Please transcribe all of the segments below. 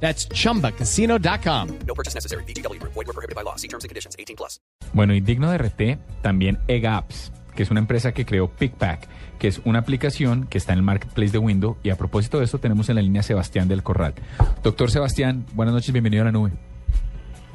That's chumbacasino.com. No purchase necessary. BGW. Void were prohibited by law. See terms and conditions. 18 plus. Bueno, y digno de RT, también EGAPS, que es una empresa que creó PickPack, que es una aplicación que está en el marketplace de Windows. Y a propósito de esto, tenemos en la línea a Sebastián del Corral. Doctor Sebastián, buenas noches, bienvenido a la nube.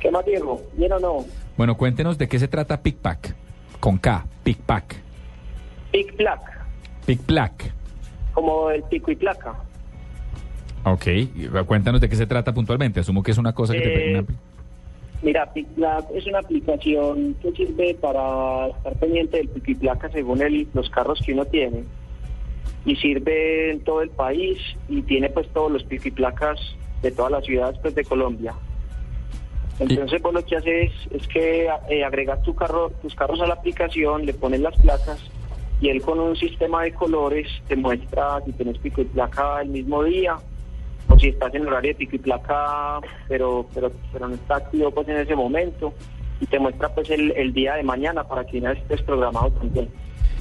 ¿Qué más, Diego? ¿Bien o no? Bueno, cuéntenos de qué se trata PickPack. Con K, PickPack. Pic Plac, PickPack. como el pico y placa. Ok, cuéntanos de qué se trata puntualmente. Asumo que es una cosa que te... Eh, una- Mira, Pic Plac es una aplicación que sirve para estar pendiente del pico y placa según el- los carros que uno tiene. Y sirve en todo el país y tiene pues todos los pico y placas de todas las ciudades pues, de Colombia. Entonces vos lo que haces es que eh, agregas tu carro, tus carros a la aplicación, le pones las placas y él con un sistema de colores te muestra si tienes pico y placa el mismo día o si estás en horario de pico y placa pero pero pero no está activo pues en ese momento y te muestra pues el, el día de mañana para que vez estés programado también.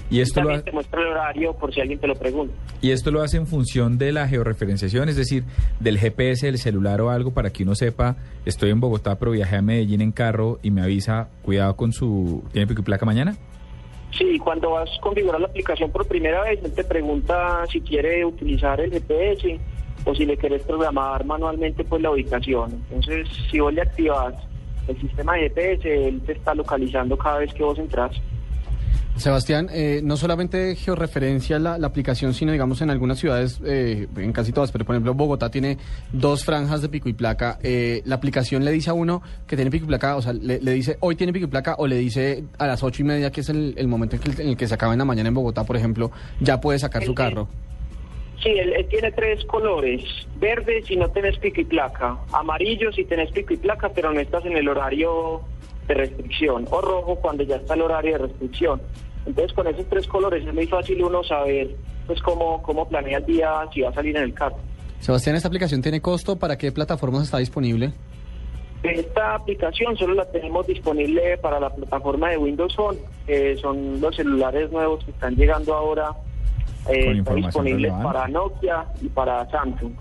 y, esto lo También ha- te muestra el horario por si alguien te lo pregunta. y esto lo hace en función de la georreferenciación, es decir, del GPS del celular o algo para que uno sepa, estoy en Bogotá, pero viajé a Medellín en carro y me avisa, cuidado con su... ¿Tiene pico y placa mañana? Sí, cuando vas a configurar la aplicación por primera vez, él te pregunta si quiere utilizar el GPS o si le quieres programar manualmente pues la ubicación. Entonces, si vos le activas el sistema de GPS, él te está localizando cada vez que vos entras. Sebastián, eh, no solamente georreferencia la, la aplicación, sino digamos en algunas ciudades, eh, en casi todas, pero por ejemplo Bogotá tiene dos franjas de pico y placa. Eh, la aplicación le dice a uno que tiene pico y placa, o sea, le, le dice hoy tiene pico y placa o le dice a las ocho y media, que es el, el momento en, que, en el que se acaba en la mañana en Bogotá, por ejemplo, ya puede sacar su El- carro. Sí, él, él tiene tres colores. Verde si no tenés pico y placa. Amarillo si tenés pico y placa, pero no estás en el horario de restricción. O rojo cuando ya está el horario de restricción. Entonces con esos tres colores es muy fácil uno saber pues cómo, cómo planea el día si va a salir en el carro. Sebastián, ¿esta aplicación tiene costo? ¿Para qué plataformas está disponible? Esta aplicación solo la tenemos disponible para la plataforma de Windows Phone, que son los celulares nuevos que están llegando ahora. Eh, Con está información disponible relevante. para Nokia y para Samsung.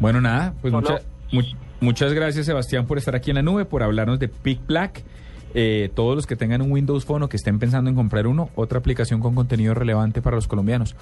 Bueno, nada, pues Solo- mucha- mu- muchas gracias Sebastián por estar aquí en la nube, por hablarnos de PickPlack. Eh, todos los que tengan un Windows Phone o que estén pensando en comprar uno, otra aplicación con contenido relevante para los colombianos.